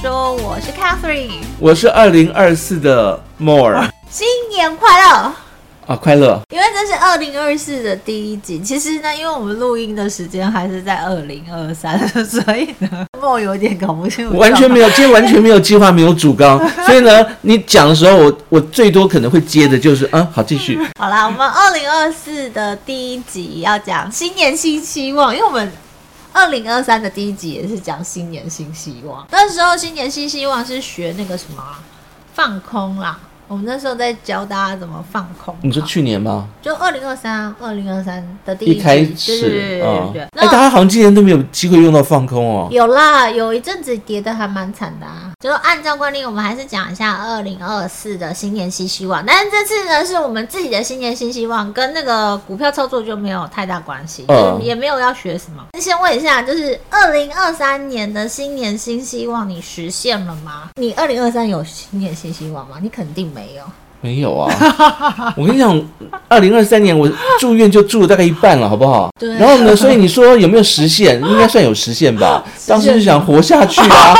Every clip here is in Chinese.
说，我是 Catherine，我是二零二四的 More，新年快乐啊，快乐！因为这是二零二四的第一集，其实呢，因为我们录音的时间还是在二零二三，所以呢，More 有点搞不清楚，完全没有，今天完全没有计划，没有主纲，所以呢，你讲的时候，我我最多可能会接的就是，嗯，好，继续。好啦，我们二零二四的第一集要讲新年新希望，因为我们。二零二三的第一集也是讲新年新希望，那时候新年新希望是学那个什么放空啦。我们那时候在教大家怎么放空。你说去年吗？就二零二三，二零二三的第一集，一开始，对对对。哎，大家好像今年都没有机会用到放空哦。有啦，有一阵子跌的还蛮惨的啊。就按照惯例，我们还是讲一下二零二四的新年新希望。但是这次呢，是我们自己的新年新希望，跟那个股票操作就没有太大关系，嗯，也没有要学什么。先问一下，就是二零二三年的新年新希望，你实现了吗？你二零二三有新年新希望吗？你肯定没。没有，没有啊！我跟你讲，二零二三年我住院就住了大概一半了，好不好？对。然后呢，所以你说有没有实现？应该算有实现吧。当时就想活下去啊。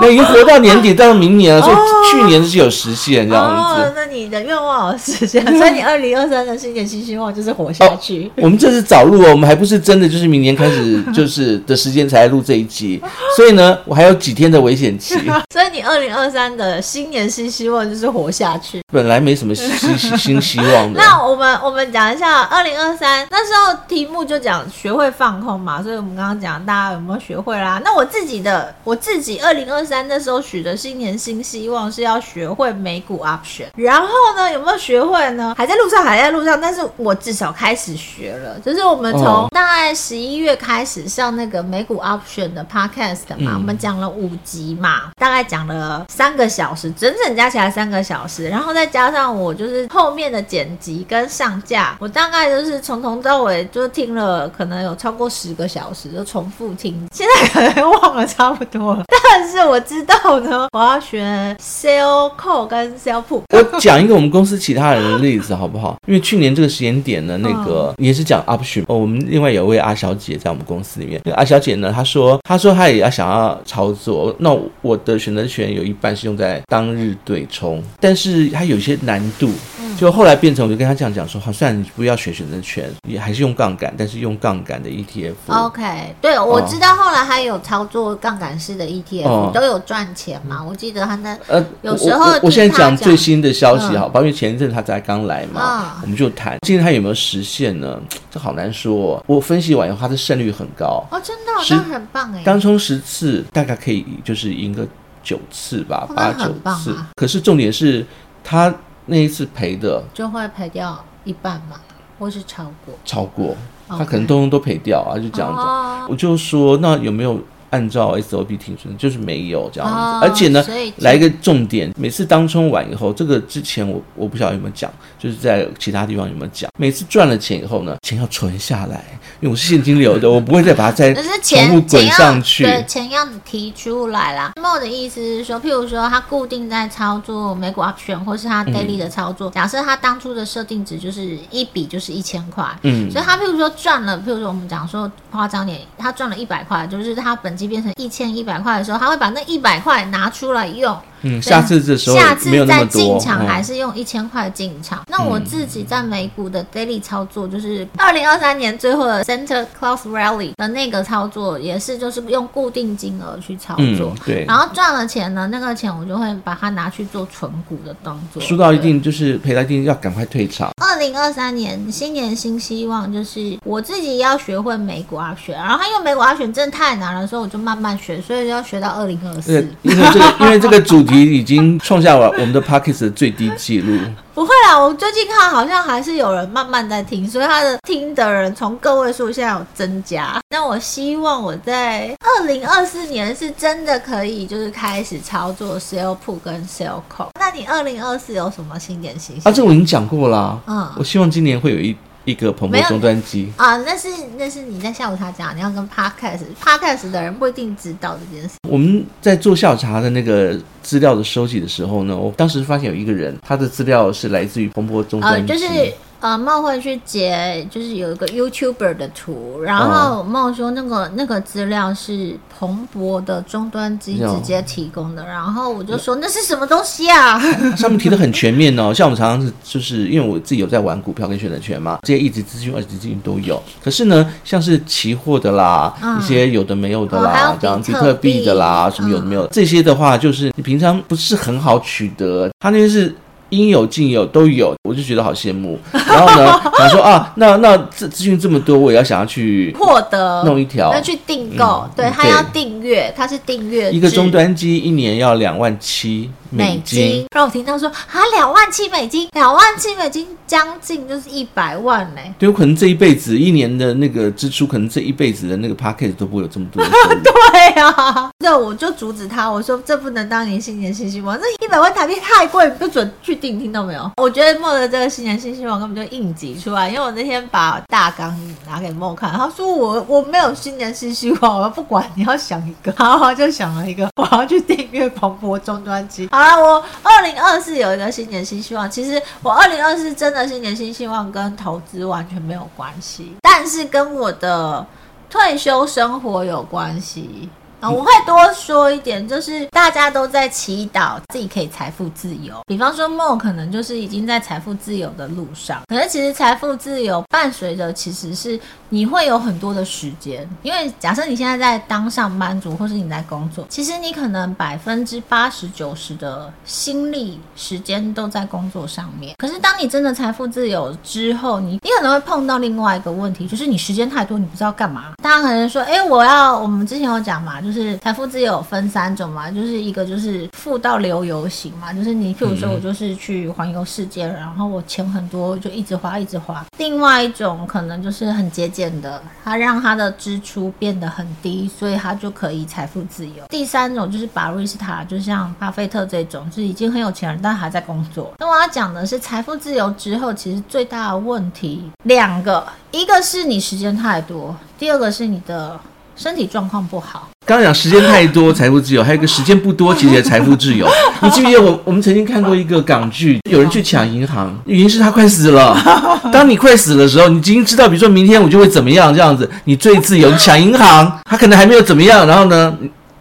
那已经活到年底，到明年了，所以去年是有实现这样子。哦，那你的愿望有实现，所以你二零二三的新年新希望就是活下去。哦，我们这是早录哦，我们还不是真的，就是明年开始 就是的时间才录这一集，所以呢，我还有几天的危险期。所以你二零二三的新年新希望就是活下去。本来没什么新新希望的。那我们我们讲一下二零二三那时候题目就讲学会放空嘛，所以我们刚刚讲大家有没有学会啦？那我自己的我自己二零二三那时候许的新年新希望是要学会美股 option，然后呢，有没有学会呢？还在路上，还在路上，但是我至少开始学了。就是我们从大概十一月开始上那个美股 option 的 podcast 嘛，嗯、我们讲了五集嘛，大概讲了三个小时，整整加起来三个小时，然后再加上我就是后面的剪辑跟上架，我大概就是从头到尾就听了，可能有超过十个小时，就重复听，现在可能忘了差不多了，但是我知道。后呢，我要学 sell call 跟 sell put。我讲一个我们公司其他人的例子好不好？因为去年这个时间点呢，那个也是讲 option。哦，我们另外有位阿小姐在我们公司里面。那个阿小姐呢，她说，她说她也要想要操作。那我的选择权有一半是用在当日对冲，但是它有些难度。就后来变成，我就跟他这样讲说，好，虽然你不要选选择权，也还是用杠杆，但是用杠杆的 ETF。OK，对，我知道后来还有操作杠杆式的 ETF，、哦、都有赚钱嘛。我记得他那呃，有时候我，现在讲最新的消息哈，包、嗯、括前一阵他才刚来嘛、嗯，我们就谈，今天他有没有实现呢？这好难说、哦。我分析完以后，他的胜率很高哦，真的，那很棒哎。当冲十次大概可以就是赢个九次吧，哦、八九次、啊。可是重点是他。那一次赔的就会赔掉一半嘛，或是超过？超过，他可能通通都赔掉啊，就这样子。我就说，那有没有？按照 SOP 停损就是没有这样子，哦、而且呢，来一个重点，每次当冲完以后，这个之前我我不晓得有没有讲，就是在其他地方有没有讲，每次赚了钱以后呢，钱要存下来，因为我是现金流的，我不会再把它再全部滚上去。对，钱要提出来啦。Mo 的意思是说，譬如说他固定在操作美股 option，或是他 daily 的操作，嗯、假设他当初的设定值就是一笔就是一千块，嗯，所以他譬如说赚了，譬如说我们讲说夸张点，他赚了一百块，就是他本金。变成一千一百块的时候，他会把那一百块拿出来用。嗯，下次这时候下次再进场还是用一千块进场，嗯。那我自己在美股的 daily 操作，就是二零二三年最后的 Center Claus Rally 的那个操作，也是就是用固定金额去操作。嗯、对。然后赚了钱呢，那个钱我就会把它拿去做存股的动作。输到一定就是赔到一定要赶快退场。二零二三年新年新希望就是我自己要学会美股阿选，然后他因为美股阿选真的太难了，所以我就慢慢学，所以就要学到二零二四。因为这个因为这个主。已经创下了我们的 Podcast 的最低纪录。不会啦，我最近看好像还是有人慢慢在听，所以他的听的人从个位数现在有增加。那我希望我在二零二四年是真的可以，就是开始操作 Sell Put 跟 Sell Call。那你二零二四有什么新点新？啊，这我已经讲过了。嗯，我希望今年会有一。一个蓬勃终端机啊，那是那是你在下午茶讲，你要跟 podcast podcast 的人不一定知道这件事。我们在做下午茶的那个资料的收集的时候呢，我当时发现有一个人，他的资料是来自于蓬勃终端机。呃，就是呃，茂会去截，就是有一个 YouTuber 的图，然后茂说那个那个资料是彭博的终端机直接提供的，然后我就说那是什么东西啊？上面提的很全面哦，像我们常常是就是因为我自己有在玩股票跟选择权嘛，这些一级资讯、二级资讯都有。可是呢，像是期货的啦，嗯、一些有的没有的啦，这样比特币的啦，什么有的没有、嗯，这些的话就是你平常不是很好取得，它那些是。应有尽有都有，我就觉得好羡慕。然后呢，想说啊，那那资资讯这么多，我也要想要去获得弄一条，要去订购、嗯。对，他要订阅，他是订阅一个终端机，一年要两万七。美金，让我听到说啊，两万七美金，两万七美金，将近就是一百万呢。对，有可能这一辈子一年的那个支出，可能这一辈子的那个 package 都不会有这么多。对啊，那我就阻止他，我说这不能当你新年新希望，这一百万台币太贵，不准去订，听到没有？我觉得梦的这个新年新希望根本就应急出来，因为我那天把大纲拿给梦看，他说我我没有新年新希望，我不管你要想一个，然后就想了一个，我要去订阅彭博终端机。啊，我二零二四有一个新年新希望。其实我二零二四真的新年新希望跟投资完全没有关系，但是跟我的退休生活有关系。啊，我会多说一点，就是大家都在祈祷自己可以财富自由。比方说梦可能就是已经在财富自由的路上，可是其实财富自由伴随着其实是你会有很多的时间，因为假设你现在在当上班族，或是你在工作，其实你可能百分之八十九十的心力时间都在工作上面。可是当你真的财富自由之后，你你可能会碰到另外一个问题，就是你时间太多，你不知道干嘛。大家可能说，哎，我要我们之前有讲嘛。就是财富自由分三种嘛，就是一个就是富到流油型嘛，就是你譬如说我就是去环游世界，然后我钱很多就一直花一直花。另外一种可能就是很节俭的，他让他的支出变得很低，所以他就可以财富自由。第三种就是巴瑞斯塔，就像巴菲特这种，就是已经很有钱了，但还在工作。那我要讲的是财富自由之后，其实最大的问题两个，一个是你时间太多，第二个是你的。身体状况不好。刚刚讲时间太多，财富自由；还有一个时间不多，其实也财富自由。你记不记得我我们曾经看过一个港剧，有人去抢银行，已经是他快死了。当你快死的时候，你已经知道，比如说明天我就会怎么样这样子，你最自由。你抢银行，他可能还没有怎么样，然后呢？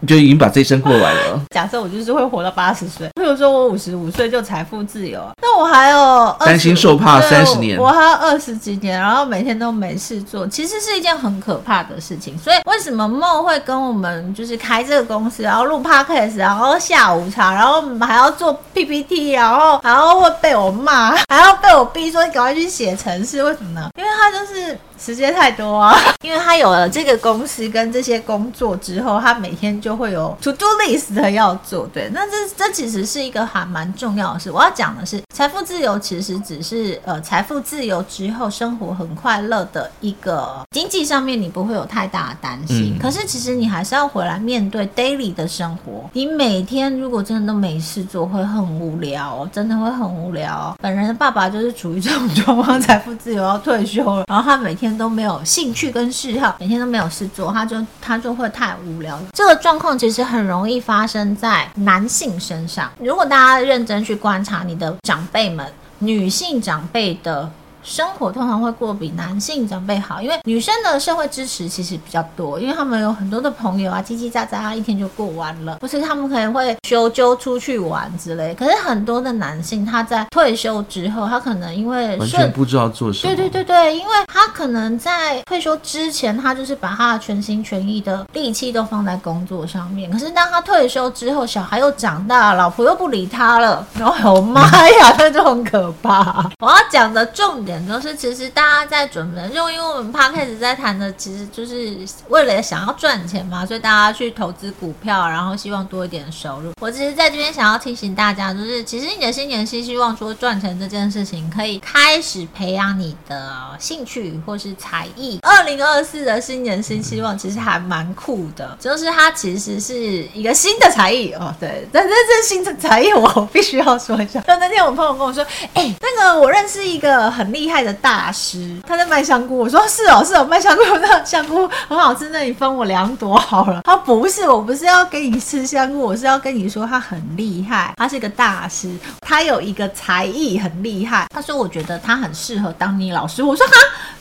就已经把这一生过完了。假设我就是会活到八十岁，譬如说我五十五岁就财富自由，那我还有担心受怕三十年，我还有二十几年，然后每天都没事做，其实是一件很可怕的事情。所以为什么梦会跟我们就是开这个公司，然后录 podcast，然后下午茶，然后还要做 PPT，然后还要会被我骂，还要被我逼说你赶快去写程式，为什么呢？因为他就是。时间太多啊，因为他有了这个公司跟这些工作之后，他每天就会有 to do list 的要做。对，那这这其实是一个还蛮重要的事。我要讲的是，财富自由其实只是呃，财富自由之后生活很快乐的一个经济上面你不会有太大的担心。嗯。可是其实你还是要回来面对 daily 的生活。你每天如果真的都没事做，会很无聊，哦真的会很无聊。本人的爸爸就是处于这种状况，财富自由要退休了，然后他每天。都没有兴趣跟嗜好，每天都没有事做，他就他就会太无聊。这个状况其实很容易发生在男性身上。如果大家认真去观察你的长辈们，女性长辈的。生活通常会过比男性长辈好，因为女生的社会支持其实比较多，因为他们有很多的朋友啊，叽叽喳喳啊，一天就过完了。不是他们可能会休休出去玩之类。可是很多的男性他在退休之后，他可能因为完全不知道做什么。对对对对，因为他可能在退休之前，他就是把他的全心全意的力气都放在工作上面。可是当他退休之后，小孩又长大，老婆又不理他了，然后我妈 呀，那就很可怕。我要讲的重点。都是其实大家在准备，就因为我们 Podcast 在谈的，其实就是为了想要赚钱嘛，所以大家去投资股票，然后希望多一点收入。我其实在这边想要提醒大家，就是其实你的新年新希望，说赚钱这件事情，可以开始培养你的兴趣或是才艺。二零二四的新年新希望其实还蛮酷的，就是它其实是一个新的才艺哦，对，但是这新的才艺我必须要说一下。就那天我朋友跟我说，哎、那个我认识一个很厉厉害的大师，他在卖香菇。我说是哦，是哦，卖香菇那香菇很好吃，那你分我两朵好了。他不是，我不是要给你吃香菇，我是要跟你说他很厉害，他是个大师，他有一个才艺很厉害。他说我觉得他很适合当你老师。我说哈。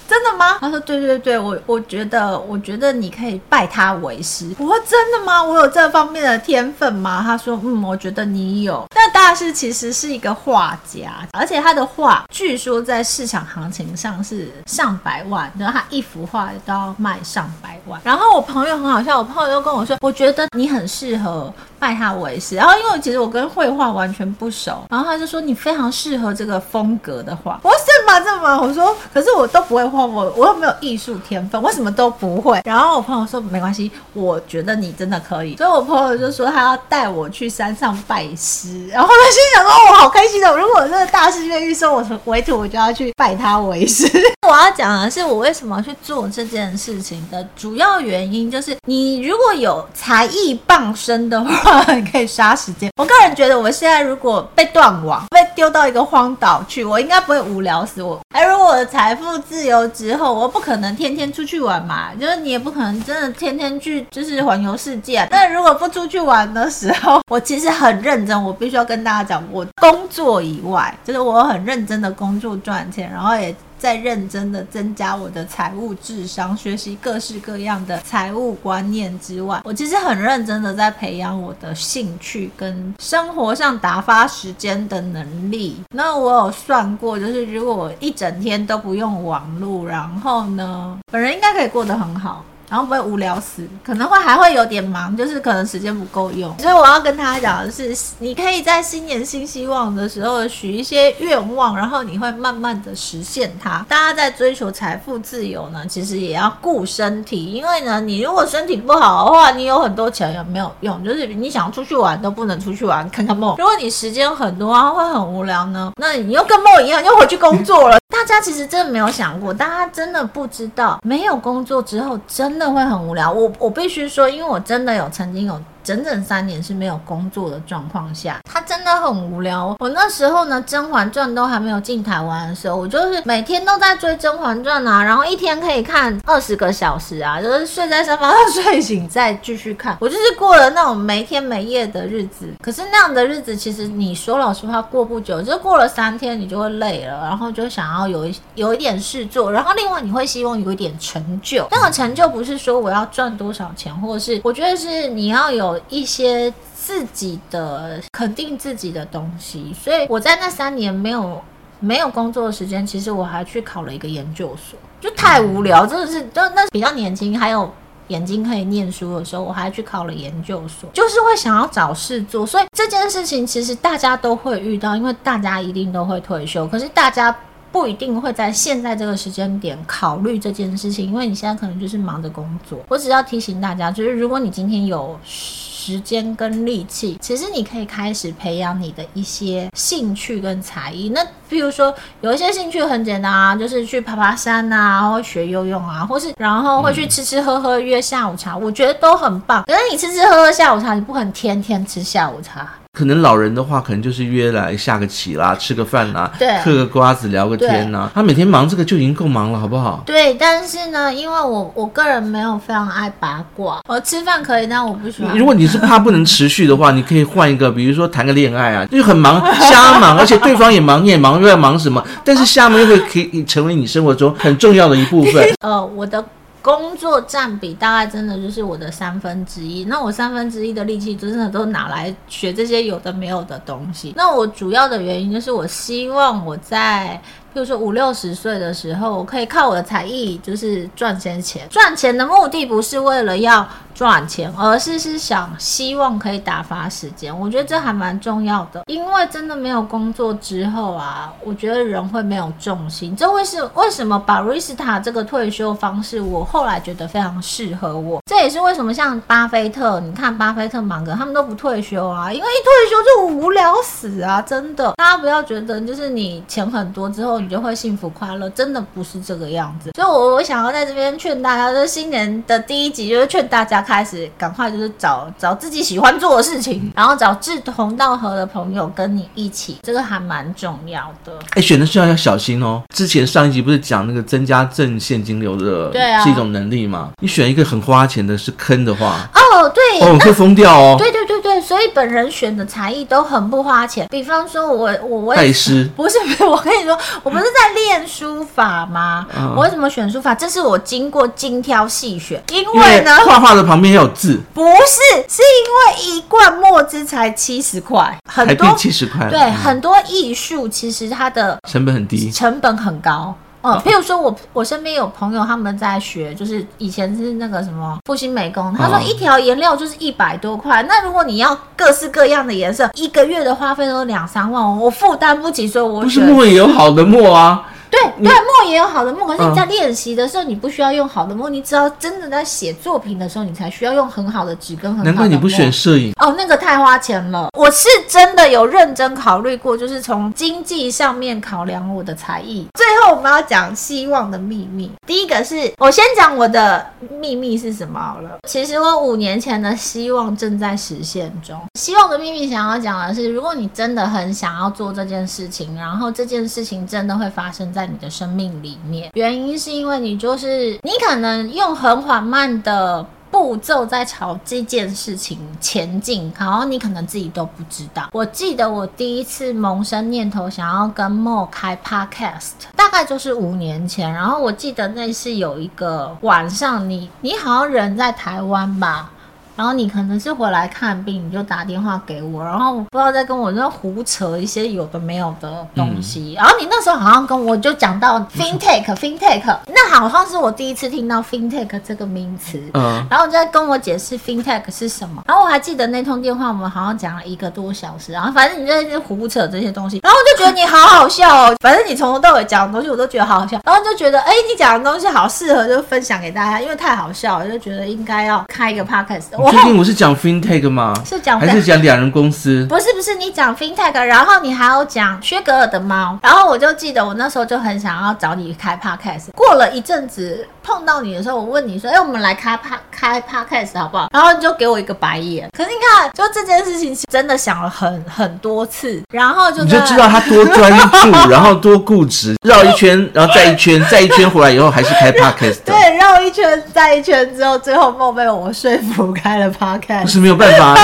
真的吗？他说对对对，我我觉得我觉得你可以拜他为师。我说真的吗？我有这方面的天分吗？他说嗯，我觉得你有。那大师其实是一个画家，而且他的画据说在市场行情上是上百万，然后他一幅画都要卖上百万。然后我朋友很好笑，我朋友又跟我说，我觉得你很适合。拜他为师，然后因为其实我跟绘画完全不熟，然后他就说你非常适合这个风格的画。我说是吗？这么？我说可是我都不会画，我我又没有艺术天分，我什么都不会。然后我朋友说没关系，我觉得你真的可以。所以我朋友就说他要带我去山上拜师，然后他心想说哦，我好开心的，如果这个大师愿意收我为徒，我就要去拜他为师。我要讲的是我为什么去做这件事情的主要原因，就是你如果有才艺傍身的话。你可以杀时间。我个人觉得，我现在如果被断网，被丢到一个荒岛去，我应该不会无聊死我。而如果我的财富自由之后，我不可能天天出去玩嘛，就是你也不可能真的天天去就是环游世界。但如果不出去玩的时候，我其实很认真。我必须要跟大家讲，我工作以外，就是我很认真的工作赚钱，然后也。在认真的增加我的财务智商，学习各式各样的财务观念之外，我其实很认真的在培养我的兴趣跟生活上打发时间的能力。那我有算过，就是如果我一整天都不用网络，然后呢，本人应该可以过得很好。然后不会无聊死，可能会还会有点忙，就是可能时间不够用。所以我要跟他讲的是，你可以在新年新希望的时候许一些愿望，然后你会慢慢的实现它。大家在追求财富自由呢，其实也要顾身体，因为呢，你如果身体不好的话，你有很多钱也没有用，就是你想出去玩都不能出去玩，看看梦。如果你时间很多啊，会很无聊呢，那你又跟梦一样，又回去工作了。大家其实真的没有想过，大家真的不知道，没有工作之后真的会很无聊。我我必须说，因为我真的有曾经有。整整三年是没有工作的状况下，他真的很无聊。我那时候呢，《甄嬛传》都还没有进台湾的时候，我就是每天都在追《甄嬛传》啊，然后一天可以看二十个小时啊，就是睡在沙发上睡醒再继续看。我就是过了那种没天没夜的日子。可是那样的日子，其实你说老实话，过不久，就过了三天，你就会累了，然后就想要有一有一点事做，然后另外你会希望有一点成就。那个成就不是说我要赚多少钱，或者是我觉得是你要有。一些自己的肯定自己的东西，所以我在那三年没有没有工作的时间，其实我还去考了一个研究所，就太无聊，真的是，就那比较年轻，还有眼睛可以念书的时候，我还去考了研究所，就是会想要找事做，所以这件事情其实大家都会遇到，因为大家一定都会退休，可是大家不一定会在现在这个时间点考虑这件事情，因为你现在可能就是忙着工作。我只要提醒大家，就是如果你今天有。时间跟力气，其实你可以开始培养你的一些兴趣跟才艺。那比如说，有一些兴趣很简单啊，就是去爬爬山啊，或学游泳啊，或是然后会去吃吃喝喝约下午茶，我觉得都很棒。可是你吃吃喝喝下午茶，你不可能天天吃下午茶。可能老人的话，可能就是约来下个棋啦，吃个饭啦，对，嗑个瓜子聊个天呐。他每天忙这个就已经够忙了，好不好？对，但是呢，因为我我个人没有非常爱八卦，我吃饭可以，但我不喜欢。如果你是怕不能持续的话，你可以换一个，比如说谈个恋爱啊，就很忙，瞎忙，而且对方也忙，你也忙，又要忙什么？但是厦门又会可以成为你生活中很重要的一部分。呃，我的。工作占比大概真的就是我的三分之一，那我三分之一的力气真的都拿来学这些有的没有的东西。那我主要的原因就是我希望我在。比如说五六十岁的时候，我可以靠我的才艺，就是赚些钱。赚钱的目的不是为了要赚钱，而是是想希望可以打发时间。我觉得这还蛮重要的，因为真的没有工作之后啊，我觉得人会没有重心。这会是为什么 Barista 这个退休方式，我后来觉得非常适合我。这也是为什么像巴菲特，你看巴菲特、芒格他们都不退休啊，因为一退休就无聊死啊！真的，大家不要觉得就是你钱很多之后。你就会幸福快乐，真的不是这个样子。所以，我我想要在这边劝大家，就是新年的第一集，就是劝大家开始赶快就是找找自己喜欢做的事情，然后找志同道合的朋友跟你一起，这个还蛮重要的。哎，选的时候要小心哦。之前上一集不是讲那个增加正现金流的，对啊，是一种能力嘛？你选一个很花钱的，是坑的话，哦，对，哦，会疯掉哦。对对对对，所以本人选的才艺都很不花钱。比方说我，我我拜师，不是不是，我跟你说，我不是在练书法吗？嗯、我为什么选书法？这是我经过精挑细选，因为呢，画画的旁边要有字，不是，是因为一罐墨汁才七十块，很多七十块，对，嗯、很多艺术其实它的成本很低，成本很高。嗯，譬如说我我身边有朋友他们在学，就是以前是那个什么复兴美工，他说一条颜料就是一百多块，那如果你要各式各样的颜色，一个月的花费都两三万，我负担不起，所以我不是墨也有好的墨啊。对对，墨也有好的墨，可是你在练习的时候，你不需要用好的墨，你只要真的在写作品的时候，你才需要用很好的纸跟很好的墨。难怪你不选摄影哦，那个太花钱了。我是真的有认真考虑过，就是从经济上面考量我的才艺。最后我们要讲希望的秘密，第一个是我先讲我的秘密是什么好了。其实我五年前的希望正在实现中。希望的秘密想要讲的是，如果你真的很想要做这件事情，然后这件事情真的会发生在你的生命里面，原因是因为你就是你可能用很缓慢的步骤在朝这件事情前进，然后你可能自己都不知道。我记得我第一次萌生念头想要跟莫开 Podcast，大概就是五年前。然后我记得那是有一个晚上，你你好像人在台湾吧。然后你可能是回来看病，你就打电话给我，然后我不知道在跟我那胡扯一些有的没有的东西。嗯、然后你那时候好像跟我就讲到 fintech，fintech，那好像是我第一次听到 fintech 这个名词。嗯。然后你就在跟我解释 fintech 是什么。然后我还记得那通电话，我们好像讲了一个多小时。然后反正你就在胡扯这些东西。然后我就觉得你好好笑哦。反正你从头到尾讲的东西我都觉得好好笑。然后就觉得，哎，你讲的东西好适合就分享给大家，因为太好笑了，就觉得应该要开一个 podcast。最近我是讲 FinTech 吗？是讲还是讲两人公司？不是不是，你讲 FinTech，然后你还有讲薛格尔的猫，然后我就记得我那时候就很想要找你开 Podcast。过了一阵子碰到你的时候，我问你说：“哎，我们来开 Pod 开 Podcast 好不好？”然后你就给我一个白眼。可是你看，就这件事情真的想了很很多次，然后就你就知道他多专注，然后多固执，绕一圈，然后再一圈，再一圈回来以后还是开 Podcast。对，绕一圈再一圈之后，最后梦被我说服开了 Podcast。不是没有办法，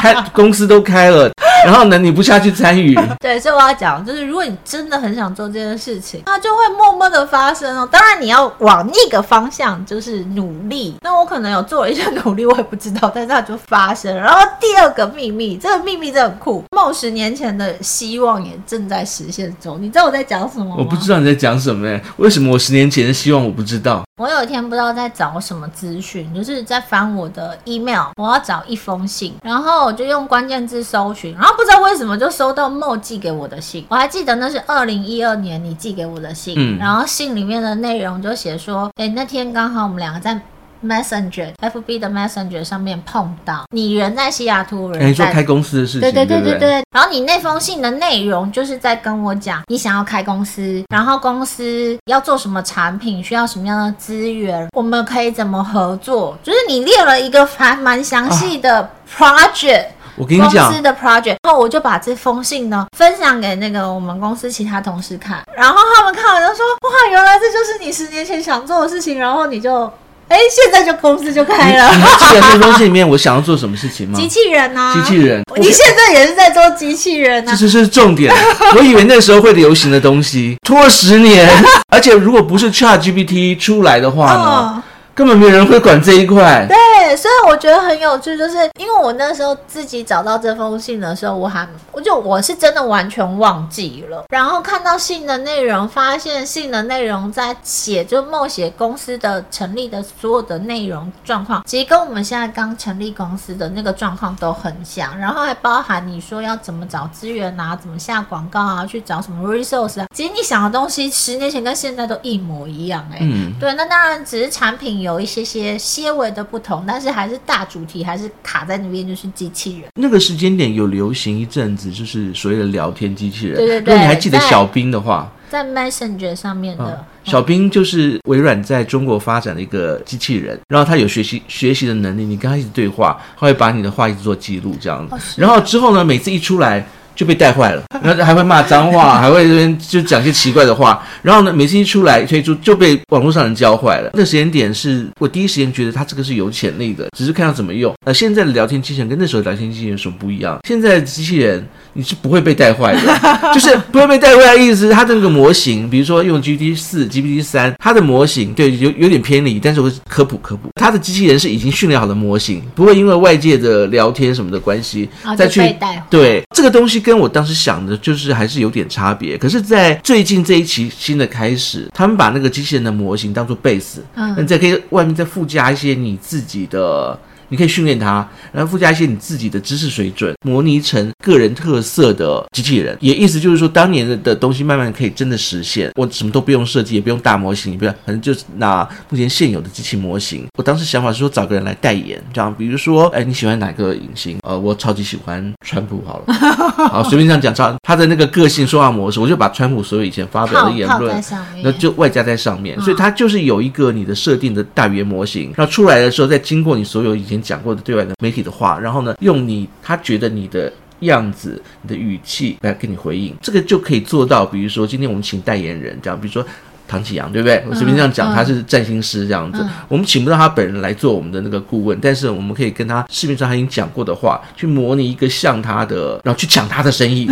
开公司都开了，然后呢，你不下去参与。对，所以我要讲，就是如果你真的很想做这件事情，它就会默默的发生哦。当然你要往那个方向就是努力。那我可能有做了一些努力，我也不知道，但是它就发生。然后第二个秘密，这个秘密真的很酷。梦十年前的希望也正在实现中。你知道我在讲什么吗？我不知道你在讲什么耶。为什么我十年前的希望我不知道？我有一天不知道在找什么资讯，就是在翻我的 email，我要找一封信，然后我就用关键字搜寻，然后不知道为什么就收到 Mo 寄给我的信。我还记得那是二零一二年你寄给我的信，嗯，然后信里面的内容就写说，哎，那天刚好我们两个在。Messenger，FB 的 Messenger 上面碰到你，人在西雅图，人在开公司的事情，对对对对对。对对然后你那封信的内容就是在跟我讲，你想要开公司，然后公司要做什么产品，需要什么样的资源，我们可以怎么合作，就是你列了一个还蛮详细的 project，啊。我跟你讲，公司的 project，然后我就把这封信呢分享给那个我们公司其他同事看，然后他们看完就说，哇，原来这就是你十年前想做的事情，然后你就。哎，现在就公司就开了。你还记得那封信里面我想要做什么事情吗？机器人啊，机器人。你现在也是在做机器人啊？这是是重点。我以为那时候会流行的东西，拖了十年。而且如果不是 ChatGPT 出来的话呢？哦根本没有人会管这一块。对，所以我觉得很有趣，就是因为我那时候自己找到这封信的时候，我还我就我是真的完全忘记了。然后看到信的内容，发现信的内容在写，就默写公司的成立的所有的内容状况，其实跟我们现在刚成立公司的那个状况都很像。然后还包含你说要怎么找资源啊，怎么下广告啊，去找什么 resource 啊，其实你想的东西，十年前跟现在都一模一样，欸。哎，嗯，对，那当然只是产品有。有一些些些微的不同，但是还是大主题还是卡在那边，就是机器人。那个时间点有流行一阵子，就是所谓的聊天机器人。对对对。如果你还记得小兵的话。在 Messenger 上面的。嗯、小兵就是微软在中国发展的一个机器人，然后他有学习学习的能力，你跟他一直对话，他会把你的话一直做记录这样子。哦、然后之后呢，每次一出来。就被带坏了，然后还会骂脏话，还会这边就讲些奇怪的话。然后呢，每次一出来推出就被网络上人教坏了。那个时间点是我第一时间觉得他这个是有潜力的，只是看他怎么用。呃，现在的聊天机器人跟那时候的聊天机器人有什么不一样？现在的机器人你是不会被带坏的，就是不会被带坏的意思是它的那个模型，比如说用 GPT 四、GPT 三，它的模型对有有点偏离，但是我是科普科普，它的机器人是已经训练好的模型，不会因为外界的聊天什么的关系再去带坏。对这个东西跟我当时想的。就是还是有点差别，可是，在最近这一期新的开始，他们把那个机器人的模型当做 base，嗯，你再可以外面再附加一些你自己的。你可以训练它，然后附加一些你自己的知识水准，模拟成个人特色的机器人。也意思就是说，当年的的东西慢慢可以真的实现。我什么都不用设计，也不用大模型，也不要，反正就是拿目前现有的机器模型。我当时想法是说，找个人来代言，这样，比如说，哎，你喜欢哪个影星？呃，我超级喜欢川普，好了，好，随便这样讲，超他的那个个性说话模式，我就把川普所有以前发表的言论，那就外加在上面，所以它就是有一个你的设定的大语言模型，然后出来的时候，再经过你所有以前。讲过的对外的媒体的话，然后呢，用你他觉得你的样子、你的语气来跟你回应，这个就可以做到。比如说，今天我们请代言人，这样，比如说。唐启阳对不对？我随便这样讲，他是占星师这样子。我们请不到他本人来做我们的那个顾问，但是我们可以跟他市面上他已经讲过的话，去模拟一个像他的，然后去抢他的生意，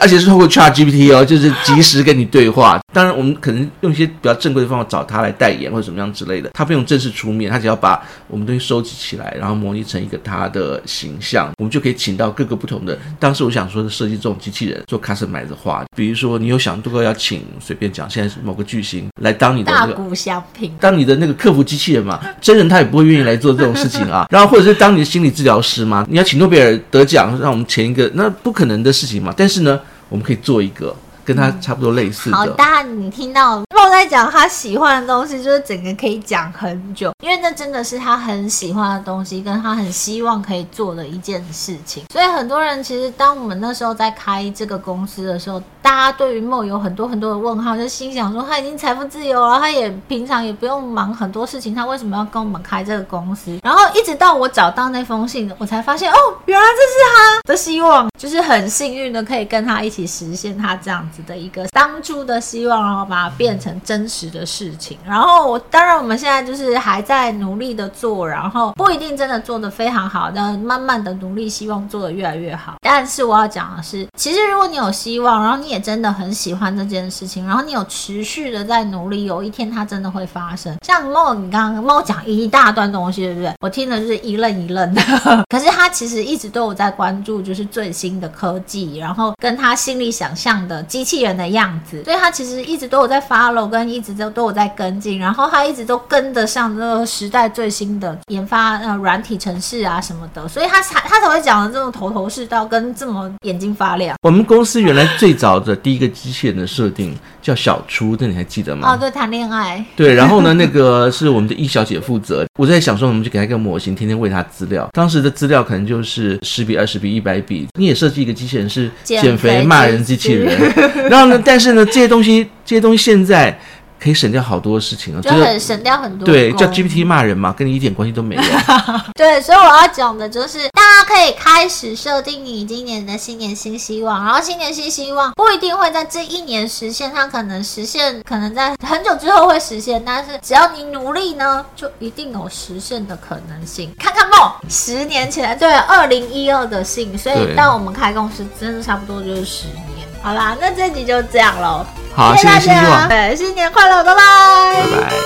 而且是透过 ChatGPT 哦，就是及时跟你对话。当然，我们可能用一些比较正规的方法找他来代言或者怎么样之类的，他不用正式出面，他只要把我们东西收集起来，然后模拟成一个他的形象，我们就可以请到各个不同的。当时我想说的设计这种机器人做 customize 的话，比如说你有想过要请随便讲，现在是某个。巨星来当你的那个，当你的那个客服机器人嘛，真人他也不会愿意来做这种事情啊。然后或者是当你的心理治疗师嘛，你要请诺贝尔得奖，让我们前一个，那不可能的事情嘛。但是呢，我们可以做一个。跟他差不多类似的。好，大家你听到梦在讲他喜欢的东西，就是整个可以讲很久，因为那真的是他很喜欢的东西，跟他很希望可以做的一件事情。所以很多人其实，当我们那时候在开这个公司的时候，大家对于梦有很多很多的问号，就心想说他已经财富自由了，他也平常也不用忙很多事情，他为什么要跟我们开这个公司？然后一直到我找到那封信，我才发现哦，原来这是他的希望，就是很幸运的可以跟他一起实现他这样子的一个当初的希望，然后把它变成真实的事情。然后我当然我们现在就是还在努力的做，然后不一定真的做的非常好，但慢慢的努力，希望做的越来越好。但是我要讲的是，其实如果你有希望，然后你也真的很喜欢这件事情，然后你有持续的在努力，有一天它真的会发生。像猫，你刚刚猫讲一大段东西，对不对？我听的就是一愣一愣的。可是他其实一直都有在关注，就是最新的科技，然后跟他心里想象的机器人的样子，所以他其实一直都有在 follow，跟一直都都有在跟进，然后他一直都跟得上这个时代最新的研发呃软体程式啊什么的，所以他才他才会讲的这么头头是道，跟这么眼睛发亮。我们公司原来最早的第一个机器人的设定叫小初，这你还记得吗？哦，对，谈恋爱。对，然后呢，那个是我们的易小姐负责。我在想说，我们就给他一个模型，天天喂他资料。当时的资料可能就是十比、二十比、一百比。你也设计一个机器人是减肥骂人机器人，然后呢，但是呢，这些东西，这些东西现在。可以省掉好多事情啊，就很省掉很多。对，叫 GPT 骂人嘛，跟你一点关系都没有。对，所以我要讲的就是，大家可以开始设定你今年的新年新希望，然后新年新希望不一定会在这一年实现，它可能实现，可能在很久之后会实现，但是只要你努力呢，就一定有实现的可能性。看看梦，十年前，对，二零一二的信，所以到我们开公司，真的差不多就是十年。好啦，那这集就这样喽。好，谢谢大家。新年快乐，拜拜。拜拜。